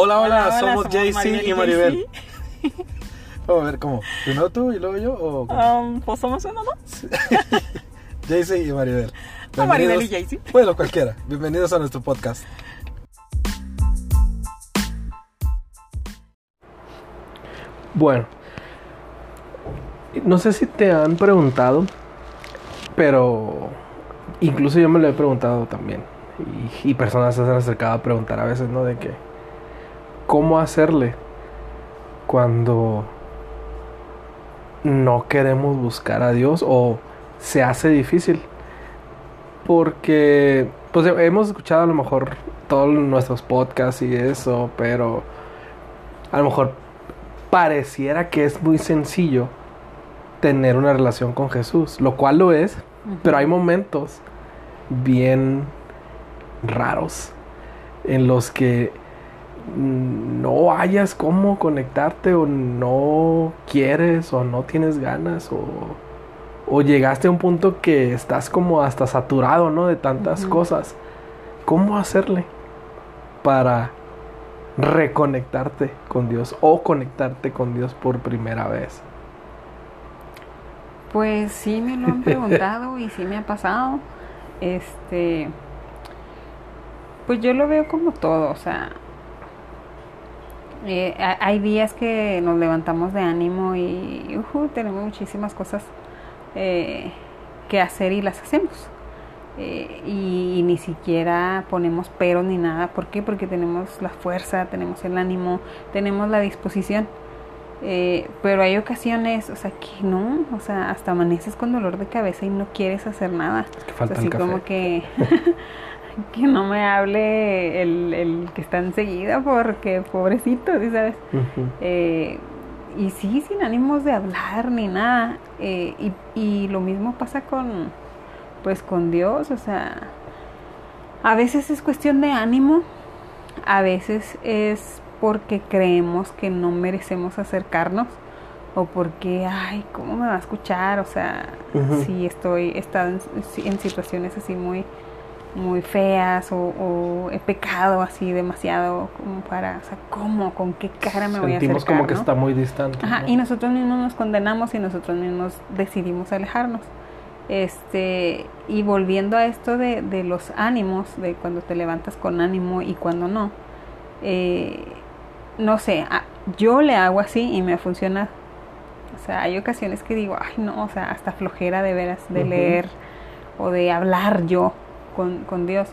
Hola, hola, Hola, hola, somos somos Maribel y y Maribel. Vamos a ver cómo. Primero tú y luego yo o cómo? Um, pues somos uno, ¿no? JC y Maribel. O Maribel y JC. Bueno, cualquiera. Bienvenidos a nuestro podcast. Bueno, no sé si te han preguntado, pero incluso yo me lo he preguntado también. Y, y personas se han acercado a preguntar a veces, ¿no? De que, ¿cómo hacerle cuando no queremos buscar a Dios o se hace difícil? Porque, pues hemos escuchado a lo mejor todos nuestros podcasts y eso, pero a lo mejor pareciera que es muy sencillo tener una relación con Jesús, lo cual lo es, pero hay momentos bien raros en los que no hayas cómo conectarte o no quieres o no tienes ganas o, o llegaste a un punto que estás como hasta saturado, ¿no? De tantas cosas. ¿Cómo hacerle para reconectarte con Dios o conectarte con Dios por primera vez? Pues sí me lo han preguntado y sí me ha pasado. Este, pues yo lo veo como todo, o sea, eh, ha- hay días que nos levantamos de ánimo y ujú, tenemos muchísimas cosas eh, que hacer y las hacemos. Eh, y, ni siquiera ponemos peros ni nada. ¿Por qué? Porque tenemos la fuerza, tenemos el ánimo, tenemos la disposición. Eh, pero hay ocasiones, o sea, que no, o sea, hasta amaneces con dolor de cabeza y no quieres hacer nada. Que O falta sea, el así café. como que, que no me hable el, el que está enseguida porque pobrecito, ¿sí sabes? Eh, y sí, sin ánimos de hablar ni nada. Eh, y, y lo mismo pasa con, pues, con Dios. O sea, a veces es cuestión de ánimo, a veces es porque creemos que no merecemos acercarnos o porque, ay, ¿cómo me va a escuchar? O sea, si estoy, he estado en, en situaciones así muy muy feas o, o he pecado así demasiado como para, o sea, ¿cómo? ¿Con qué cara me voy a Sentimos acercar? como que está muy distante. Ajá, ¿no? y nosotros mismos nos condenamos y nosotros mismos decidimos alejarnos. Este, y volviendo a esto de, de los ánimos, de cuando te levantas con ánimo y cuando no, eh, no sé, a- yo le hago así y me ha funcionado. O sea, hay ocasiones que digo, ay no, o sea, hasta flojera de veras de leer o de hablar yo con, con Dios.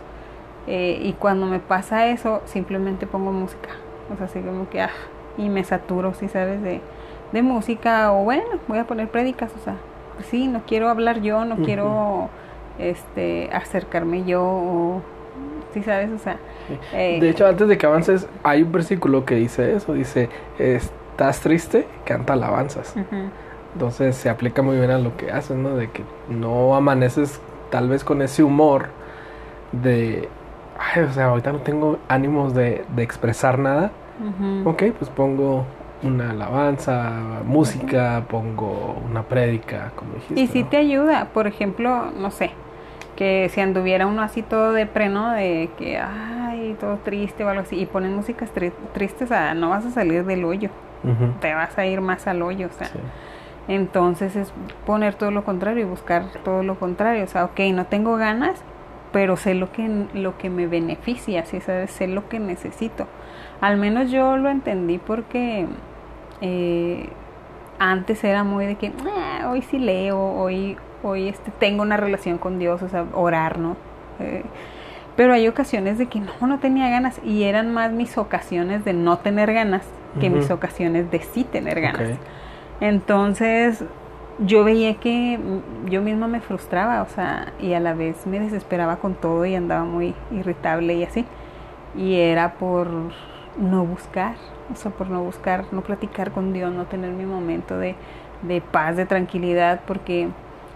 Eh, y cuando me pasa eso, simplemente pongo música. O sea, así como que, ah, y me saturo, si sabes, de, de música. O bueno, voy a poner prédicas, o sea, pues sí, no quiero hablar yo, no quiero este acercarme yo, o, si sabes, o sea. eh, De hecho, antes de que avances, hay un versículo que dice eso. Dice, estás triste, canta alabanzas. ujú, Entonces se aplica muy bien a lo que haces, ¿no? De que no amaneces tal vez con ese humor de, ay, o sea, ahorita no tengo ánimos de, de expresar nada. ujú. Ok, pues pongo una alabanza, música, pongo una prédica, como dijiste. Y si ¿no? te ayuda, por ejemplo, no sé, que si anduviera uno así todo de ¿no? De que, ay, todo triste o algo así, y ponen músicas tri- tristes, ah, no vas a salir del hoyo, te vas a ir más al hoyo, o sea. sí. Entonces es poner todo lo contrario y buscar todo lo contrario, o sea, ok, no tengo ganas, pero sé lo que, lo que me beneficia, ¿sí sabes? Sé lo que necesito. Al menos yo lo entendí porque eh, antes era muy de que "Ah, hoy sí leo, hoy, hoy este, tengo una relación con Dios, o sea, orar, ¿no? Eh, pero hay ocasiones de que no, no tenía ganas y eran más mis ocasiones de no tener ganas que mis ocasiones de sí tener ganas. Entonces yo veía que yo misma me frustraba, o sea, y a la vez me desesperaba con todo y andaba muy irritable y así. Y era por no buscar, o sea, por no buscar, no platicar con Dios, no tener mi momento de, de paz, de tranquilidad, porque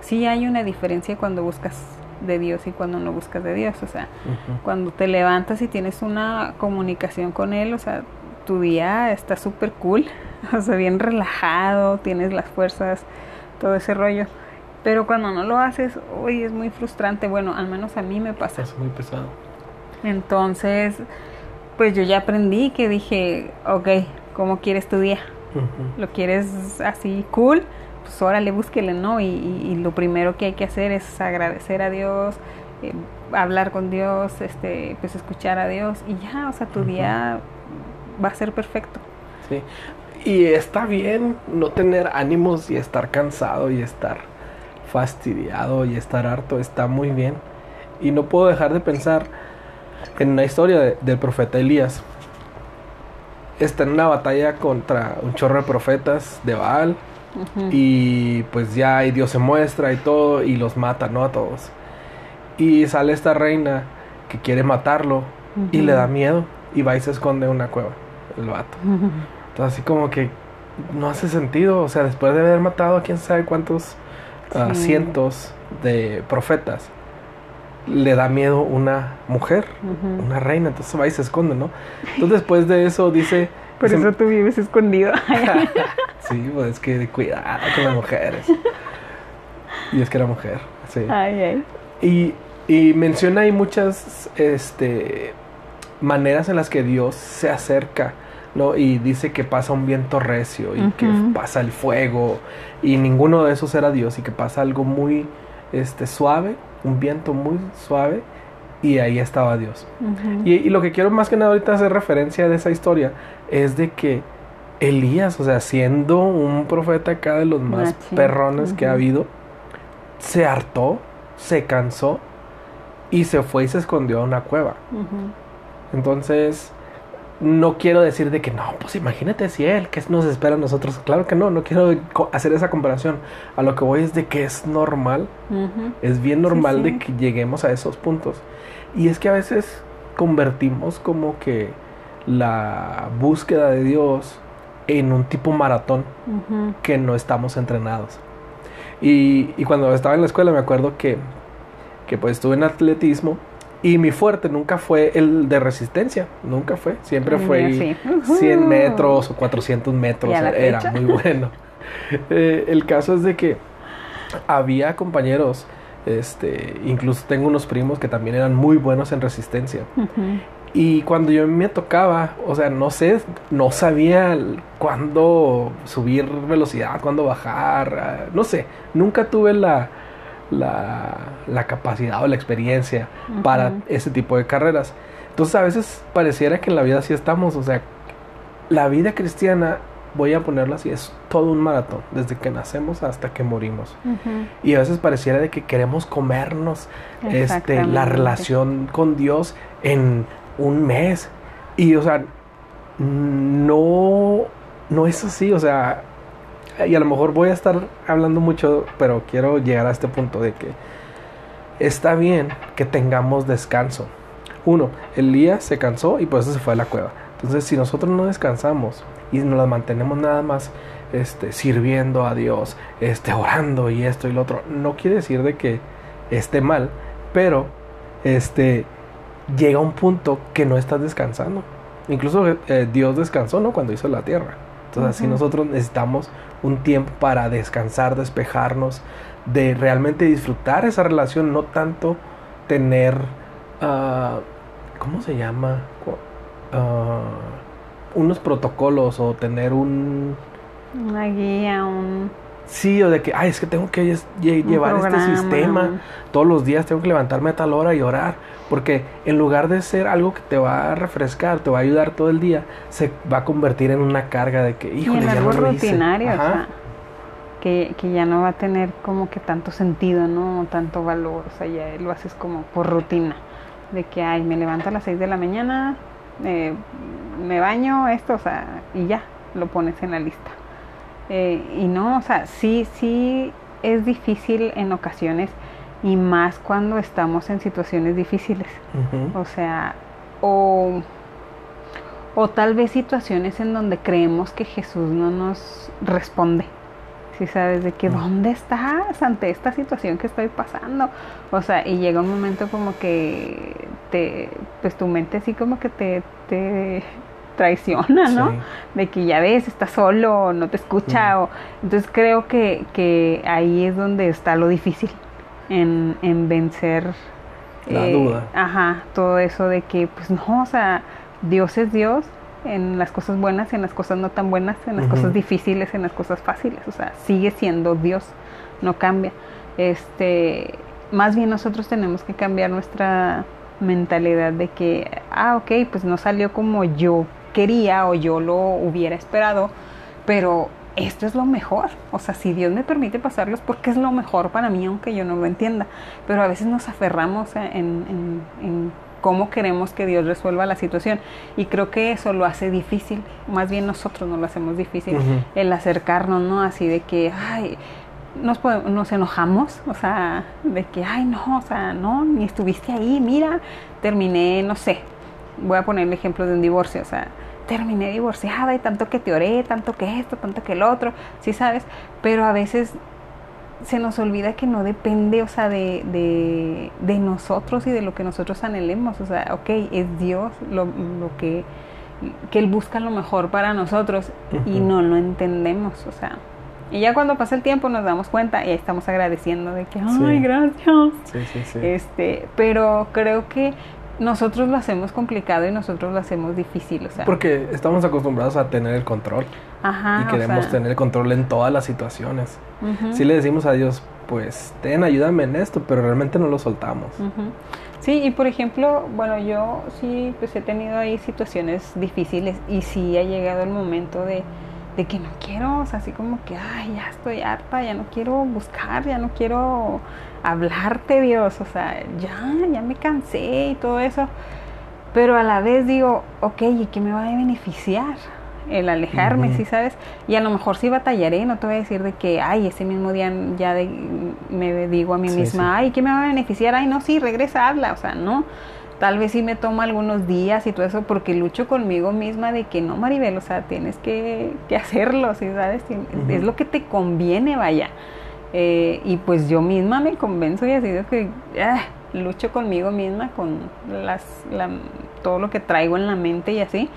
sí hay una diferencia cuando buscas de Dios y cuando no buscas de Dios, o sea, cuando te levantas y tienes una comunicación con Él, o sea, tu día está súper cool, o sea, bien relajado, tienes las fuerzas, todo ese rollo. Pero cuando no lo haces, uy, es muy frustrante. Bueno, al menos a mí me pasa. Es muy pesado. Entonces, pues yo ya aprendí que dije, ok, ¿cómo quieres tu día? Ujú. ¿Lo quieres así cool? Pues órale, búsquele, ¿no? Y, y- y lo primero que hay que hacer es agradecer a Dios, eh, hablar con Dios, este, pues escuchar a Dios y ya, o sea, tu Ujú. día va a ser perfecto. Sí. Y está bien no tener ánimos y estar cansado y estar fastidiado y estar harto. Está muy bien. Y no puedo dejar de pensar en una historia de- del profeta Elías. Está en una batalla contra un chorro de profetas de Baal. Y pues ya y Dios se muestra y todo y los mata, ¿no? A todos. Y sale esta reina que quiere matarlo y le da miedo y va y se esconde en una cueva, el vato. Así como que no hace sentido, o sea, después de haber matado a quién sabe cuántos cientos de profetas, le da miedo una mujer, una reina, entonces va y se esconde, ¿no? Entonces después de eso dice... Por dice- eso tú vives escondido. sí, pues es que cuidado con las mujeres. Y es que era mujer, sí. ay, ay. Y, y menciona ahí muchas este, maneras en las que Dios se acerca, ¿no? Y dice que pasa un viento recio y que pasa el fuego y ninguno de esos era Dios y que pasa algo muy este, suave, un viento muy suave y ahí estaba Dios. Y, y lo que quiero más que nada ahorita hacer referencia de esa historia es de que Elías, o sea, siendo un profeta acá de los más perrones que ha habido, se hartó, se cansó y se fue y se escondió a una cueva. Entonces, no quiero decir de que no, pues imagínate si él, ¿qué nos espera a nosotros? Claro que no, no quiero hacer esa comparación. A lo que voy es de que es normal es bien normal sí. de que lleguemos a esos puntos. Y es que a veces convertimos como que la búsqueda de Dios en un tipo maratón que no estamos entrenados. Y, y cuando estaba en la escuela me acuerdo que, que pues estuve en atletismo y mi fuerte nunca fue el de resistencia, nunca fue, siempre fue sí. 100 Ujú. metros o 400 metros, ¿Y a la era fecha? muy bueno. Eh, el caso es de que había compañeros, este, incluso tengo unos primos que también eran muy buenos en resistencia. Y cuando yo me tocaba, o sea, no sé, no sabía cuándo subir velocidad, cuándo bajar, ah, no sé, nunca tuve la, la, la capacidad o la experiencia para ese tipo de carreras. Entonces a veces pareciera que en la vida así estamos, o sea, la vida cristiana, voy a ponerlo así, es todo un maratón, desde que nacemos hasta que morimos. Y a veces pareciera de que queremos comernos este, la relación con Dios en un mes. Y, o sea, no, no es así, o sea, y a lo mejor voy a estar hablando mucho, pero quiero llegar a este punto de que está bien que tengamos descanso. Uno, Elías se cansó y por eso se fue a la cueva. Entonces, si nosotros no descansamos y nos la mantenemos nada más este, sirviendo a Dios, este, orando y esto y lo otro, no quiere decir de que esté mal, pero este, llega un punto que no estás descansando. Incluso eh, Dios descansó, ¿no? Cuando hizo la tierra. Entonces, así nosotros necesitamos un tiempo para descansar, despejarnos, de realmente disfrutar esa relación, no tanto tener, ah, ¿cómo se llama? Ah, unos protocolos o tener un... Una guía, un, Sí, o de que, ay, es que tengo que lle- llevar programa, este sistema. Todos los días tengo que levantarme a tal hora y orar. Porque en lugar de ser algo que te va a refrescar, te va a ayudar todo el día, se va a convertir en una carga de que, y híjole, ya algo no lo hice". rutinario, o Ajá. sea, que, que ya no va a tener como que tanto sentido, ¿no? O tanto valor, o sea, ya lo haces como por rutina, de que, ay, me levanto a las 6 de la mañana, eh, me baño, esto, o sea, y ya, lo pones en la lista. Eh, y no, o sea, sí, sí es difícil en ocasiones y más cuando estamos en situaciones difíciles. O sea, o, o tal vez situaciones en donde creemos que Jesús no nos responde. Si sabes de que dónde estás ante esta situación que estoy pasando. O sea, y llega un momento como que te, pues tu mente así como que te, te traiciona, ¿no? Sí. de que ya ves, está solo, no te escucha. O, entonces creo que, que ahí es donde está lo difícil, en, en vencer La duda. Ajá, todo eso de que, pues no, o sea, Dios es Dios en las cosas buenas, en las cosas no tan buenas, en las cosas difíciles, en las cosas fáciles. O sea, sigue siendo Dios, no cambia. Este, más bien nosotros tenemos que cambiar nuestra mentalidad de que, ah, ok, pues no salió como yo quería o yo lo hubiera esperado, pero esto es lo mejor. O sea, si Dios me permite pasarlos, porque es lo mejor para mí, aunque yo no lo entienda. Pero a veces nos aferramos en, en- en cómo queremos que Dios resuelva la situación. Y creo que eso lo hace difícil. Más bien nosotros nos lo hacemos difícil. El acercarnos, ¿no? Así de que, ay, nos, pode- nos enojamos, o sea, de que, ay, no, o sea, no, ni estuviste ahí, mira, terminé, no sé, voy a poner el ejemplo de un divorcio, o sea, terminé divorciada y tanto que te oré, tanto que esto, tanto que el otro, sí sabes, pero a veces se nos olvida que no depende, o sea, de, de, de nosotros y de lo que nosotros anhelemos, o sea, ok, es Dios lo, lo que, que Él busca lo mejor para nosotros y no lo entendemos, o sea, y ya cuando pasa el tiempo nos damos cuenta y estamos agradeciendo de que, ay, Sí. gracias. Sí, sí, sí. Este, pero creo que nosotros lo hacemos complicado y nosotros lo hacemos difícil, o sea, Porque estamos acostumbrados a tener el control. Ajá, y o queremos sea, tener el control en todas las situaciones. ujú, Si le decimos a Dios, pues, ten, ayúdame en esto, pero realmente no lo soltamos. Sí, y por ejemplo, bueno, yo sí, pues he tenido ahí situaciones difíciles y sí ha llegado el momento de, de que no quiero, o sea, así como que, ay, ya estoy harta, ya no quiero buscar, ya no quiero hablarte, Dios, o sea, ya, ya me cansé y todo eso. Pero a la vez digo, ok, ¿y qué me va a beneficiar? El alejarme, Ujú. ¿sí sabes? Y a lo mejor sí batallaré, no te voy a decir de que, ay, ese mismo día ya de- me digo a mí Sí, misma, sí. ay, ¿qué me va a beneficiar? Ay, no, sí, regresa, habla, o sea, no. Tal vez sí me toma algunos días y todo eso porque lucho conmigo misma de que no, Maribel, o sea, tienes que, que hacerlo, ¿sí sabes? Es lo que te conviene, vaya. Eh, y pues yo misma me convenzo y así de que ah, lucho conmigo misma, con las, la- todo lo que traigo en la mente y así.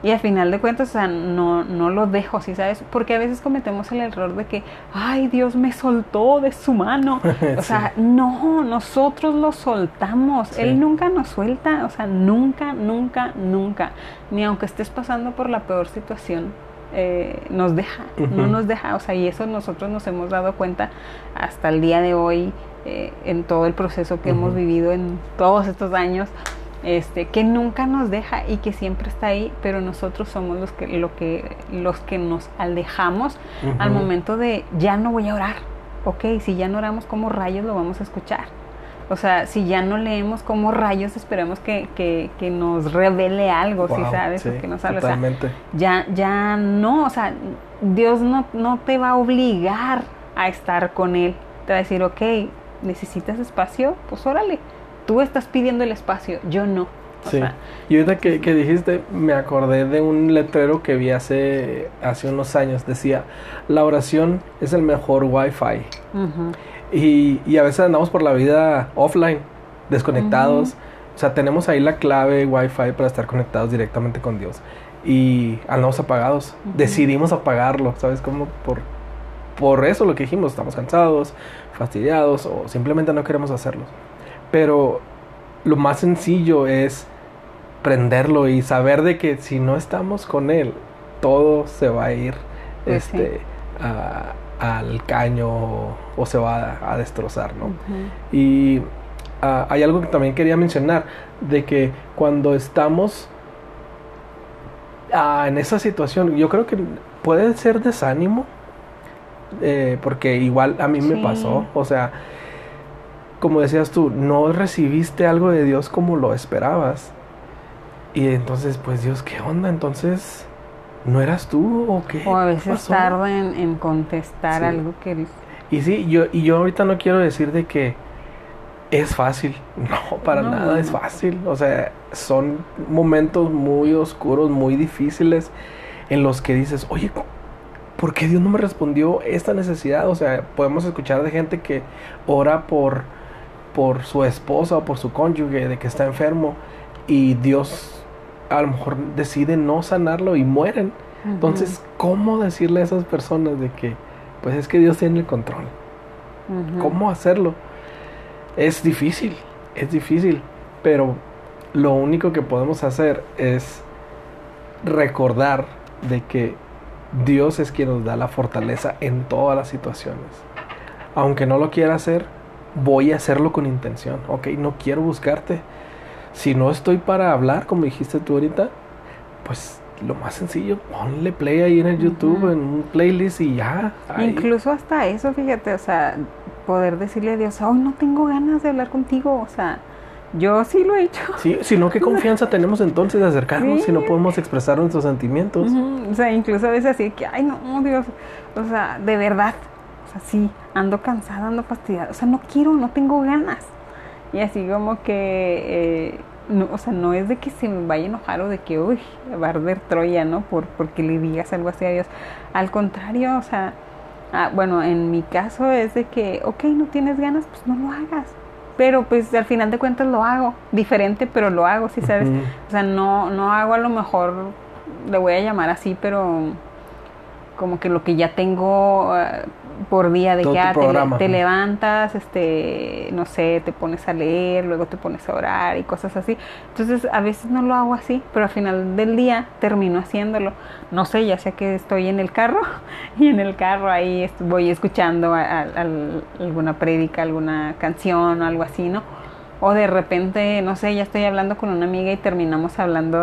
Y al final de cuentas, o sea, no, no lo dejo, ¿sí sabes? Porque a veces cometemos el error de que, ay, Dios me soltó de su mano. O sea, no, nosotros lo soltamos. Sí. Él nunca nos suelta, o sea, nunca, nunca, nunca. Ni aunque estés pasando por la peor situación, eh, nos deja, no nos deja. O sea, y eso nosotros nos hemos dado cuenta hasta el día de hoy, eh, en todo el proceso que hemos vivido en todos estos años. Este, que nunca nos deja y que siempre está ahí, pero nosotros somos los que, lo que, los que nos alejamos al momento de ya no voy a orar. Ok, si ya no oramos, ¿cómo rayos lo vamos a escuchar? O sea, si ya no leemos, ¿cómo rayos esperamos que, que, que nos revele algo? si sabes, sí, o que nos hable? O sea, ya, ya no, o sea, Dios no, no te va a obligar a estar con Él. Te va a decir, ok, necesitas espacio, pues órale. Tú estás pidiendo el espacio, yo no. O Sí. sea, Y ahorita que, que dijiste, me acordé de un letrero que vi hace, hace unos años. Decía, la oración es el mejor wifi. ujú, Y, y a veces andamos por la vida offline, desconectados. O sea, tenemos ahí la clave wifi para estar conectados directamente con Dios. Y andamos apagados. Decidimos apagarlo, ¿sabes? Como por, por eso lo que dijimos, estamos cansados, fastidiados o simplemente no queremos hacerlo. Pero lo más sencillo es prenderlo y saber de que si no estamos con Él, todo se va a ir Pues sí. este, a- al caño o, o se va a, a destrozar, ¿no? Y ah, hay algo que también quería mencionar, de que cuando estamos ah, en esa situación, yo creo que puede ser desánimo, eh, porque igual a mí me pasó, o sea, como decías tú, no recibiste algo de Dios como lo esperabas. Y entonces, pues Dios, ¿qué onda? Entonces, ¿no eras tú o qué? O a ¿Qué veces tarda en, en contestar Sí. algo que... Y sí, yo, y yo ahorita no quiero decir de que es fácil. No, para No, nada es fácil. O sea, son momentos muy oscuros, muy difíciles en los que dices, oye, ¿por qué Dios no me respondió esta necesidad? O sea, podemos escuchar de gente que ora por, por su esposa o por su cónyuge, de que está enfermo, y Dios a lo mejor decide no sanarlo y mueren. Entonces, ¿cómo decirle a esas personas de que, pues es que Dios tiene el control? ¿Cómo hacerlo? Es difícil, es difícil, pero lo único que podemos hacer es recordar de que Dios es quien nos da la fortaleza en todas las situaciones. Aunque no lo quiera hacer, voy a hacerlo con intención. Ok, no quiero buscarte. Si no estoy para hablar, como dijiste tú ahorita, pues lo más sencillo, ponle play ahí en el YouTube, en un playlist y ya. ahí. Incluso hasta eso, fíjate, o sea, poder decirle a Dios, hoy no tengo ganas de hablar contigo, o sea, yo sí lo he hecho. Sí, si no, ¿qué confianza tenemos entonces de acercarnos si no podemos expresar nuestros sentimientos? O sea, incluso a veces así que, ay, no, Dios, o sea, de verdad, o sea, sí, ando cansada, ando fastidiada, o sea, no quiero, no tengo ganas. Y así como que, eh, no, o sea, no es de que se me vaya a enojar o de que, uy, va a arder Troya, ¿no? Por, porque le digas algo así a Dios. Al contrario, o sea, ah, bueno, en mi caso es de que, ok, no tienes ganas, pues no lo hagas. Pero pues al final de cuentas lo hago, diferente, pero lo hago, ¿sí sabes? O sea, no, no hago a lo mejor, le voy a llamar así, pero como que lo que ya tengo eh, por día de que ah, te, levantas, este, no sé, te pones a leer, luego te pones a orar y cosas así. Entonces a veces no lo hago así, pero al final del día termino haciéndolo. No sé, ya sea que estoy en el carro y en el carro ahí voy escuchando a- a- al- alguna prédica, alguna canción o algo así, ¿no? O de repente, no sé, ya estoy hablando con una amiga y terminamos hablando,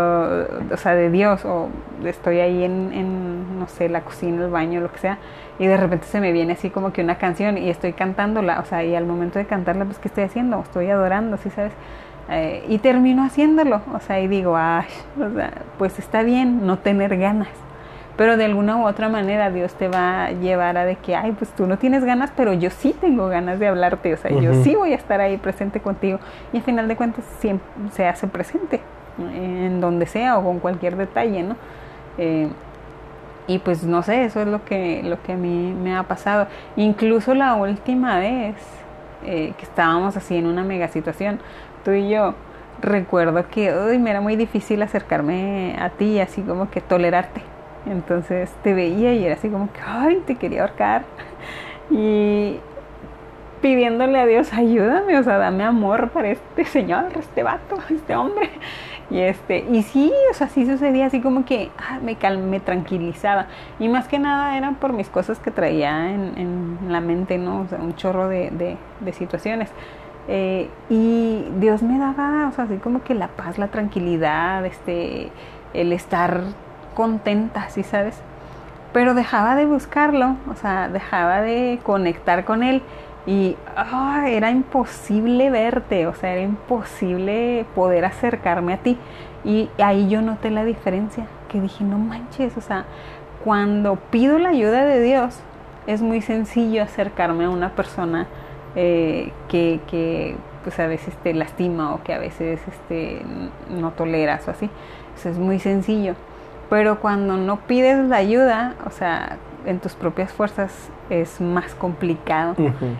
o sea, de Dios, o estoy ahí en, en, no sé, la cocina, el baño, lo que sea, y de repente se me viene así como que una canción y estoy cantándola, o sea, y al momento de cantarla, pues, ¿qué estoy haciendo? Estoy adorando, ¿sí sabes? Eh, y termino haciéndolo, o sea, y digo, ay, o sea, pues está bien no tener ganas. Pero de alguna u otra manera Dios te va a llevar a de que, ay, pues tú no tienes ganas, pero yo sí tengo ganas de hablarte, o sea, yo sí voy a estar ahí presente contigo. Y al final de cuentas siempre se hace presente, en donde sea o con cualquier detalle, ¿no? Eh, y pues no sé, eso es lo que, lo que a mí me ha pasado. Incluso la última vez eh, que estábamos así en una mega situación, tú y yo, recuerdo que me era muy difícil acercarme a ti, así como que tolerarte. Entonces te veía y era así como que, ay, te quería ahorcar. Y pidiéndole a Dios, ayúdame, o sea, dame amor para este señor, este vato, este hombre. Y este, y sí, o sea, sí sucedía así como que ah, me, cal me tranquilizaba. Y más que nada eran por mis cosas que traía en, en la mente, ¿no? O sea, un chorro de, de, de situaciones. Eh, y Dios me daba, o sea, así como que la paz, la tranquilidad, este, el estar contenta, ¿sí sabes? Pero dejaba de buscarlo, o sea, dejaba de conectar con él y ah, era imposible verte, o sea, era imposible poder acercarme a ti. Y ahí yo noté la diferencia, que dije, no manches, o sea, cuando pido la ayuda de Dios, es muy sencillo acercarme a una persona eh, que, que, pues a veces te lastima o que a veces este, no toleras o así. Eso es muy sencillo. Pero cuando no pides la ayuda, o sea, en tus propias fuerzas es más complicado.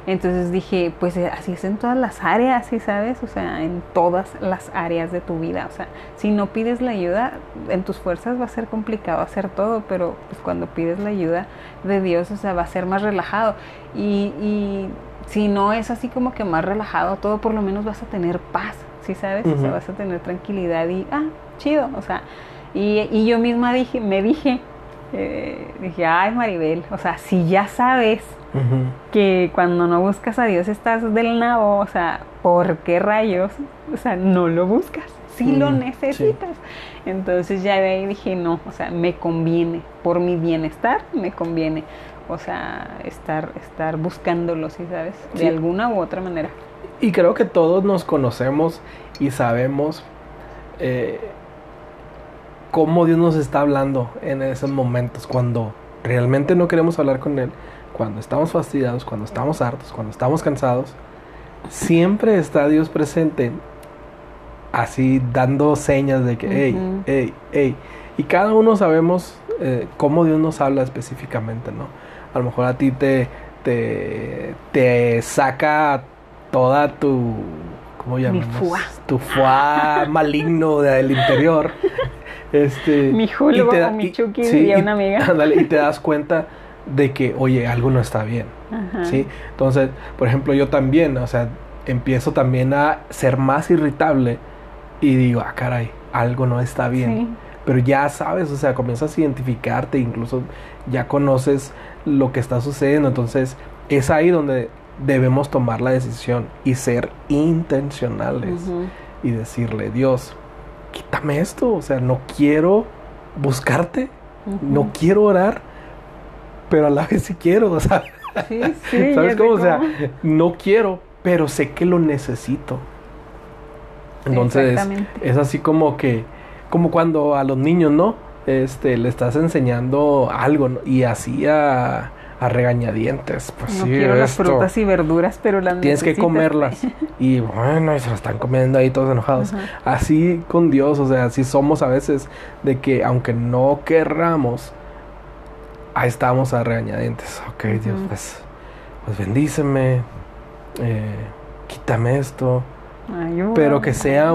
Entonces dije, pues eh, así es en todas las áreas, ¿sí sabes? O sea, en todas las áreas de tu vida. O sea, si no pides la ayuda, en tus fuerzas va a ser complicado hacer todo, pero pues cuando pides la ayuda de Dios, o sea, va a ser más relajado. Y, y si no es así como que más relajado todo, por lo menos vas a tener paz, ¿sí sabes? O sea, vas a tener tranquilidad y, ah, chido, o sea, y, y yo misma dije, me dije, eh, dije, ay Maribel, o sea, si ya sabes que cuando no buscas a Dios estás del nabo, o sea, ¿por qué rayos? O sea, no lo buscas, sí lo necesitas. Entonces ya de ahí dije, no, o sea, me conviene, por mi bienestar me conviene, o sea, estar, estar buscándolo, ¿sí sabes? De Sí. alguna u otra manera. Y creo que todos nos conocemos y sabemos eh, cómo Dios nos está hablando en esos momentos, cuando realmente no queremos hablar con Él, cuando estamos fastidiados, cuando estamos hartos, cuando estamos cansados. Siempre está Dios presente, así dando señas de que, hey, hey, hey. Y cada uno sabemos eh, cómo Dios nos habla específicamente, ¿no? A lo mejor a ti te, te, te saca toda tu, ¿cómo llamamos? fuá. Tu fuá maligno del interior. Este, Mi da- o mi y- chuki, sí, diría y- una amiga. ándale, y te das cuenta de que, oye, algo no está bien. Ajá. ¿sí? Entonces, por ejemplo, yo también, o sea, empiezo también a ser más irritable y digo, ah, caray, algo no está bien. Sí. pero ya sabes, o sea, comienzas a identificarte, incluso ya conoces lo que está sucediendo, entonces es ahí donde debemos tomar la decisión y ser intencionales y decirle, Dios, quítame esto, o sea, no quiero buscarte, no quiero orar, pero a la vez sí quiero, o sea, Sí, sí, ¿sabes cómo? O sea, no quiero, pero sé que lo necesito. Entonces, es así como que, como cuando a los niños, ¿no? Este, le estás enseñando algo ¿no? y así a, a regañadientes. Pues no sí, quiero las esto, frutas y verduras, pero las Tienes que comerlas. Y bueno, y se las están comiendo ahí todos enojados. Ajá. Así con Dios, o sea, así somos a veces de que aunque no querramos, ahí estamos a regañadientes. Ok, Dios, pues, pues bendíceme, eh, quítame esto. Ayúdame. Pero que sea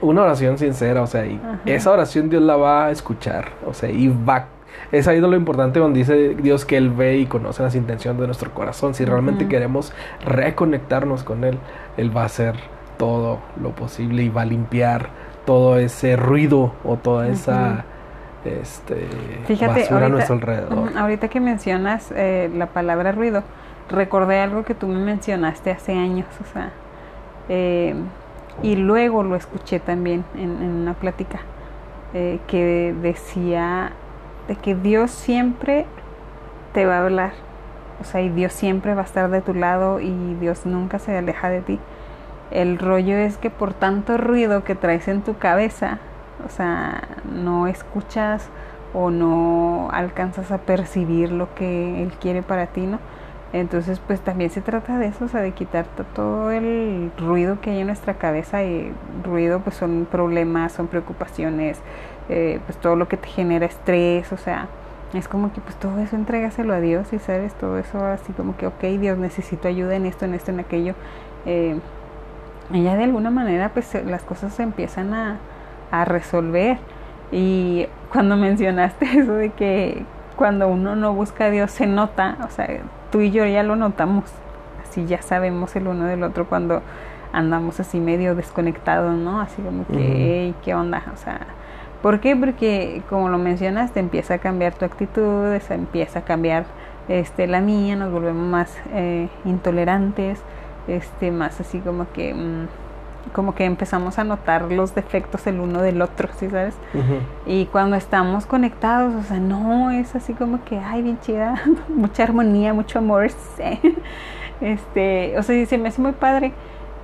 una oración sincera, o sea, y Ajá. esa oración Dios la va a escuchar, o sea, y va. Es ahí lo importante donde dice Dios que Él ve y conoce las intenciones de nuestro corazón. Si realmente queremos reconectarnos con Él, Él va a hacer todo lo posible y va a limpiar todo ese ruido o toda esa este, Fíjate, basura a nuestro alrededor. Ahorita que mencionas eh, la palabra ruido, recordé algo que tú me mencionaste hace años, o sea, eh, y luego lo escuché también en, en una plática eh, que decía de que Dios siempre te va a hablar, o sea, y Dios siempre va a estar de tu lado y Dios nunca se aleja de ti. El rollo es que por tanto ruido que traes en tu cabeza, o sea, no escuchas o no alcanzas a percibir lo que Él quiere para ti, ¿no? Entonces, pues también se trata de eso, o sea, de quitar to- todo el ruido que hay en nuestra cabeza y ruido pues son problemas, son preocupaciones, eh, pues todo lo que te genera estrés, o sea, es como que pues todo eso entrégaselo a Dios y sabes, todo eso así como que, ok, Dios necesito ayuda en esto, en esto, en aquello. Eh, y ya de alguna manera pues las cosas se empiezan a, a resolver. Y cuando mencionaste eso de que cuando uno no busca a Dios se nota, o sea, tú y yo ya lo notamos, así ya sabemos el uno del otro cuando andamos así medio desconectados, ¿no? Así como que, Ujú. "Ey, ¿qué onda? O sea, ¿por qué? Porque como lo mencionaste, empieza a cambiar tu actitud, empieza a cambiar este, la mía, nos volvemos más eh, intolerantes, este, más así como que, mm, como que empezamos a notar los defectos el uno del otro, ¿sí sabes? Y cuando estamos conectados, o sea, no es así como que, ay, bien chida, mucha armonía, mucho amor. sí. Este, o sea, sí, se me hace muy padre.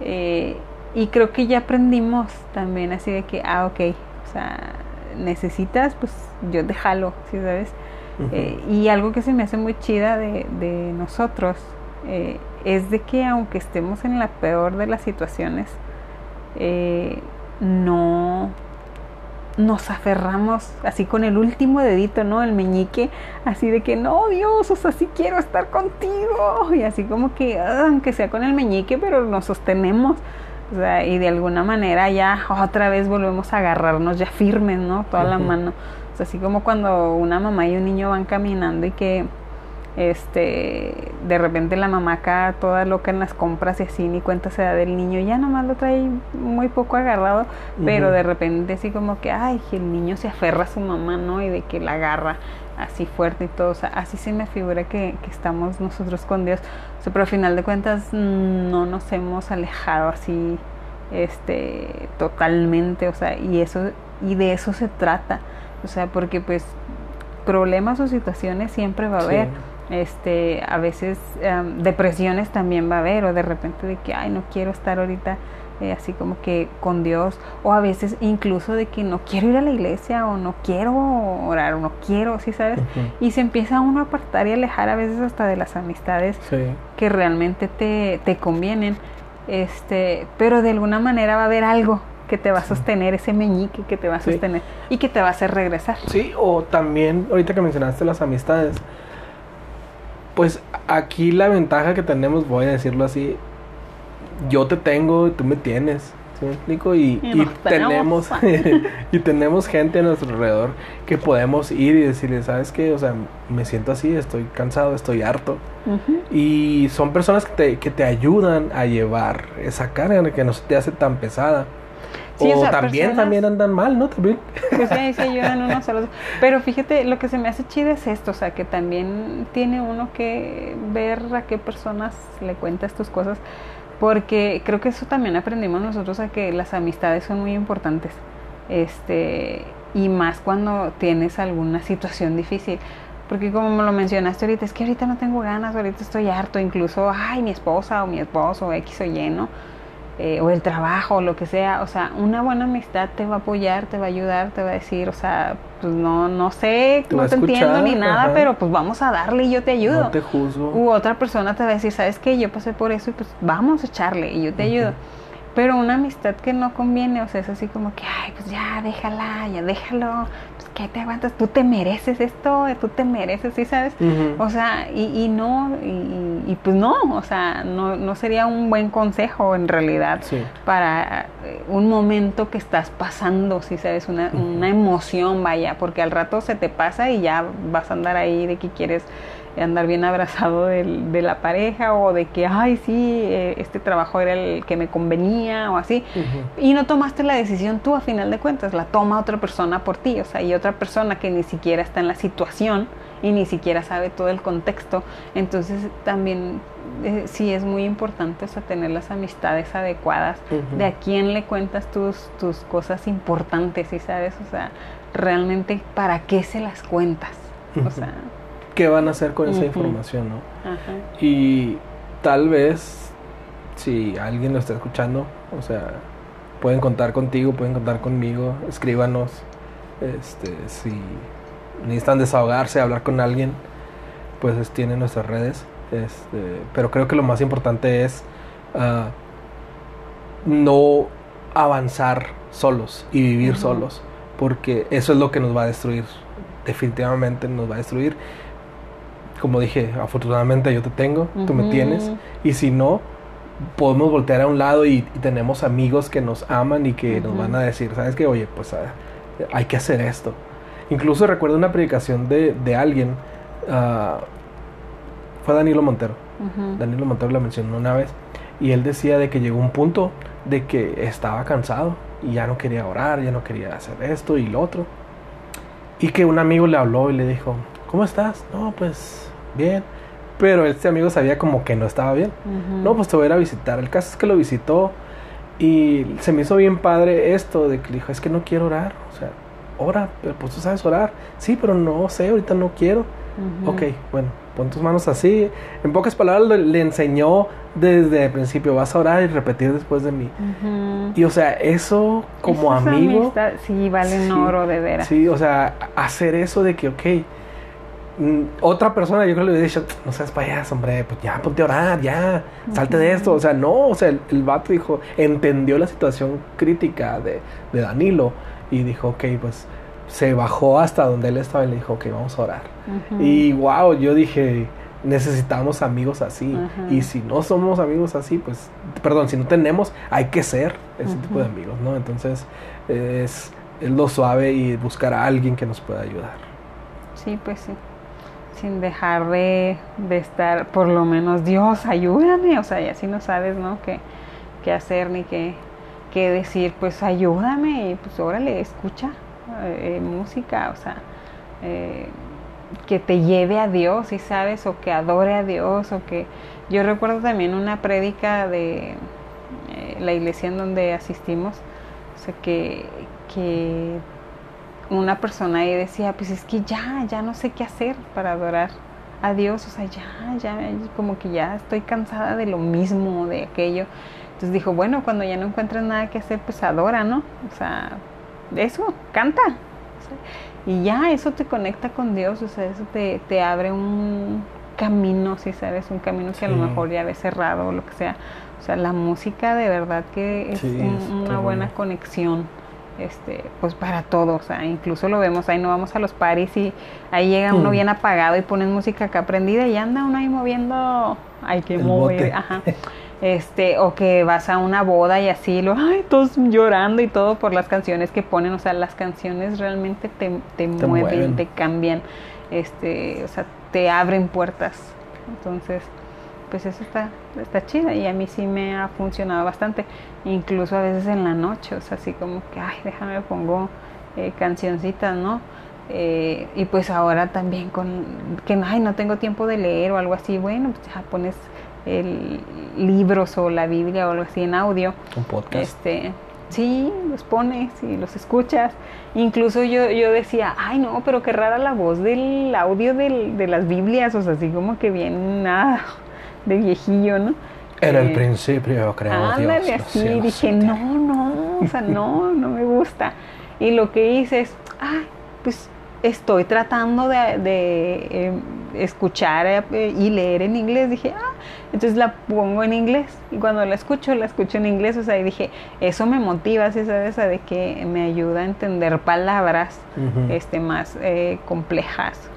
eh, y creo que ya aprendimos también así de que, ah, ok, o sea, necesitas, pues yo te jalo, ¿sí sabes? Eh, y algo que se me hace muy chida de, de nosotros eh, es de que aunque estemos en la peor de las situaciones, eh, no nos aferramos así con el último dedito, ¿no? El meñique, así de que no, Dios, o sea, sí quiero estar contigo. Y así como que, ah, aunque sea con el meñique, pero nos sostenemos. O sea, y de alguna manera ya otra vez volvemos a agarrarnos ya firmes, ¿no? Toda la mano. O sea, así como cuando una mamá y un niño van caminando y que este de repente la mamá acá toda loca en las compras y así ni cuenta se da del niño ya nomás lo trae muy poco agarrado pero de repente así como que ay que el niño se aferra a su mamá no y de que la agarra así fuerte y todo o sea así se me figura que, que estamos nosotros con Dios. O sea, pero al final de cuentas mm, no nos hemos alejado así este totalmente o sea y eso y de eso se trata. O sea porque pues problemas o situaciones siempre va a Sí. haber. Este a veces em, depresiones también va a haber o de repente de que ay no quiero estar ahorita eh, así como que con Dios o a veces incluso de que no quiero ir a la iglesia o no quiero orar o no quiero sí sabes y se empieza uno a apartar y alejar a veces hasta de las amistades Sí. que realmente te, te convienen este pero de alguna manera va a haber algo que te va a sostener ese meñique que te va a Sí. sostener y que te va a hacer regresar Sí, o también, ahorita que mencionaste las amistades, pues aquí la ventaja que tenemos, voy a decirlo así, yo te tengo y tú me tienes, ¿sí me explico? Y, Y y nos tenemos. y tenemos gente a nuestro alrededor que podemos ir y decirle, ¿sabes qué? O sea, me siento así, estoy cansado, estoy harto. Y son personas que te, que te ayudan a llevar esa carga que no se te hace tan pesada. Sí, o, o sea, también, personas- también andan mal, ¿no? También. Pues ahí se ayudan unos a los. Pero fíjate, lo que se me hace chido es esto, o sea, que también tiene uno que ver a qué personas le cuentas tus cosas, porque creo que eso también aprendimos nosotros a que las amistades son muy importantes. Este, y más cuando tienes alguna situación difícil. Porque como me lo mencionaste ahorita, es que ahorita no tengo ganas, ahorita estoy harto, incluso, ay, mi esposa o mi esposo, X o Y, ¿no? Eh, o el trabajo o lo que sea, o sea, una buena amistad te va a apoyar, te va a ayudar, te va a decir, o sea, pues no, no sé, Te no te entiendo ni nada, ajá. pero pues vamos a darle y yo te ayudo. No te juzgo. U otra persona te va a decir, ¿sabes qué? Yo pasé por eso y pues vamos a echarle y yo te ayudo. Pero una amistad que no conviene, o sea, es así como que, ay, pues ya, déjala, ya déjalo, que te aguantas, tú te mereces esto, tú te mereces, ¿sí sabes? O sea, y, y no, y, y- pues no, o sea, no, no sería un buen consejo en realidad Sí. para eh, un momento que estás pasando, si sabes, una, una emoción, vaya, porque al rato se te pasa y ya vas a andar ahí de que quieres andar bien abrazado del- de la pareja o de que, ay, sí, eh, este trabajo era el que me convenía o así. Y no tomaste la decisión tú a final de cuentas, la toma otra persona por ti, o sea, y otra persona que ni siquiera está en la situación y ni siquiera sabe todo el contexto. Entonces también eh, sí es muy importante, o sea, tener las amistades adecuadas, de a quién le cuentas tus, tus cosas importantes, ¿sí sabes? O sea, realmente para qué se las cuentas. O sea, ¿Qué van a hacer con esa información, no? ajá. Y tal vez, si alguien lo está escuchando, o sea, pueden contar contigo, pueden contar conmigo, escríbanos. Este, si necesitan desahogarse, hablar con alguien, pues es- tienen nuestras redes. Este, pero creo que lo más importante es ah, no avanzar solos y vivir solos, porque eso es lo que nos va a destruir. Definitivamente nos va a destruir. Como dije, afortunadamente yo te tengo, tú me tienes, y si no, podemos voltear a un lado y, y tenemos amigos que nos aman y que nos Ujú. van a decir, ¿sabes qué? Oye, pues ah, hay que hacer esto. Incluso recuerdo una predicación de, de alguien, ah, fue Danilo Montero. Danilo Montero la mencionó una vez y él decía de que llegó un punto de que estaba cansado y ya no quería orar, ya no quería hacer esto y lo otro. Y que un amigo le habló y le dijo, ¿cómo estás? No, pues bien. Pero este amigo sabía como que no estaba bien. No, pues te voy a ir a visitar. El caso es que lo visitó y se me hizo bien padre esto de que dijo, es que no quiero orar. O sea, ora, pero pues tú sabes orar. Sí, pero no sé, ahorita no quiero. Ujú. Ok, bueno, pon tus manos así. En pocas palabras le, le enseñó desde el principio, vas a orar y repetir después de mí. Y o sea, eso como amigo, amistad- sí, valen Sí, oro de veras. sí, o sea, hacer eso de que, ok, otra persona yo creo que le hubiera dicho, no seas payaso, hombre, pues ya ponte a orar, ya, salte de esto. O sea, no, o sea, el, el vato dijo, entendió la situación crítica de, de Danilo y dijo, ok, pues se bajó hasta donde él estaba y le dijo, ok, vamos a orar. Y wow, yo dije, necesitamos amigos así. Y si no somos amigos así, pues, perdón, si no tenemos, hay que ser ese tipo de amigos, ¿no? Entonces, es, es lo suave y buscar a alguien que nos pueda ayudar. Sí, pues sí. Sin dejar de, de estar, por lo menos, Dios, ayúdame. O sea, y así no sabes, ¿no? Qué, qué hacer ni qué, qué decir. Pues ayúdame y pues órale, escucha eh, música, o sea, eh, que te lleve a Dios, ¿sí sabes? O que adore a Dios, o que... Yo recuerdo también una prédica de eh, la iglesia en donde asistimos, o sea, que, que una persona ahí decía, pues es que ya, ya no sé qué hacer para adorar a Dios, o sea, ya, ya, como que ya estoy cansada de lo mismo, de aquello. Entonces dijo, bueno, cuando ya no encuentras nada que hacer, pues adora, ¿no? O sea, eso, canta. Y ya eso te conecta con Dios, o sea, eso te, te abre un camino, si sabes, un camino que a lo mejor ya ves cerrado o lo que sea. O sea, la música de verdad que es Sí, un- es una buena bueno. conexión este pues para todo o sea incluso lo vemos ahí no vamos a los paris y ahí llega uno Mm. bien apagado y ponen música acá prendida y anda uno ahí moviendo hay que El mover bote. ajá este o que vas a una boda y así lo ay todos llorando y todo por las canciones que ponen o sea las canciones realmente te, te, mueven, mueven. te cambian este o sea te abren puertas entonces pues eso está, está chido y a mí sí me ha funcionado bastante, incluso a veces en la noche, o sea, así como que, ay, déjame pongo eh, cancioncitas, ¿no? Eh, y pues ahora también con que ay, no tengo tiempo de leer o algo así, bueno, pues ya pones el, libros o la Biblia o algo así en audio. Un podcast. Este, sí, los pones y los escuchas. Incluso yo, yo decía, ay no, pero qué rara la voz del audio del, de las Biblias, o sea, así como que bien nada de viejillo, ¿no? En el Eh, principio, creo Ándale, Dios. así, cielos dije, no, tierra". no, o sea, no, no me gusta. Y lo que hice es, ay, pues estoy tratando de, de, eh, escuchar eh, y leer en inglés. Dije, ah, entonces la pongo en inglés. Y cuando la escucho, la escucho en inglés. O sea, y dije, eso me motiva, ¿sí sabes? A de que me ayuda a entender palabras Ujú. este, más eh, complejas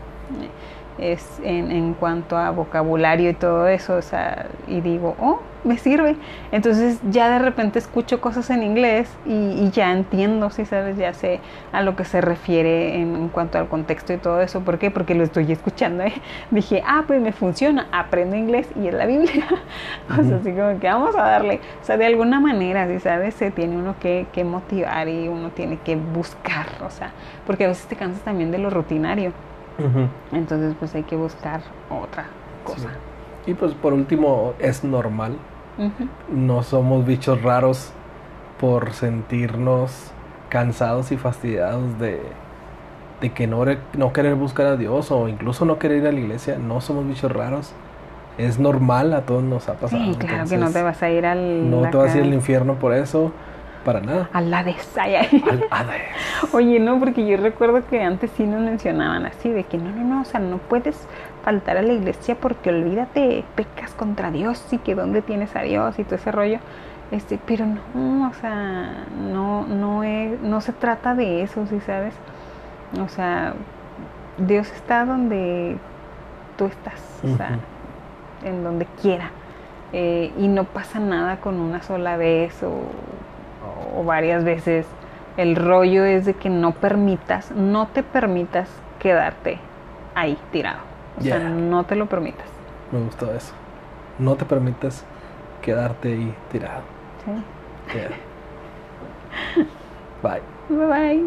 es en, en cuanto a vocabulario y todo eso, o sea, y digo, oh, me sirve. Entonces ya de repente escucho cosas en inglés y, y ya entiendo, si sabes, ya sé a lo que se refiere en, en cuanto al contexto y todo eso. ¿Por qué? Porque lo estoy escuchando. ¿eh? Dije, ah, pues me funciona, aprendo inglés y es la Biblia. o sea, así como que vamos a darle, o sea, de alguna manera, si sabes, se tiene uno que, que motivar y uno tiene que buscar, o sea, porque a veces te cansas también de lo rutinario. Entonces, pues hay que buscar otra cosa. Y pues por último, es normal. No somos bichos raros por sentirnos cansados y fastidiados de, de que no, no querer buscar a Dios o incluso no querer ir a la iglesia. No somos bichos raros. Es normal, a todos nos ha pasado. Sí, claro que no te vas a ir al. no te vas a ir al infierno por eso, para nada. Al Hades, ay, ay. Al Hades. Oye, no, porque yo recuerdo que antes sí nos mencionaban así, de que no, no, no, o sea, no puedes faltar a la iglesia porque olvídate, pecas contra Dios y que dónde tienes a Dios y todo ese rollo. Este, pero no, o sea, no, no es, no se trata de eso, ¿sí sabes? O sea, Dios está donde tú estás, o sea, en donde quiera. Eh, y no pasa nada con una sola vez o, o varias veces. El rollo es de que no permitas, no te permitas quedarte ahí tirado. O sea, no te lo permitas. Me gustó eso. No te permitas quedarte ahí tirado. ¿sí? Yeah. Bye. Bye bye.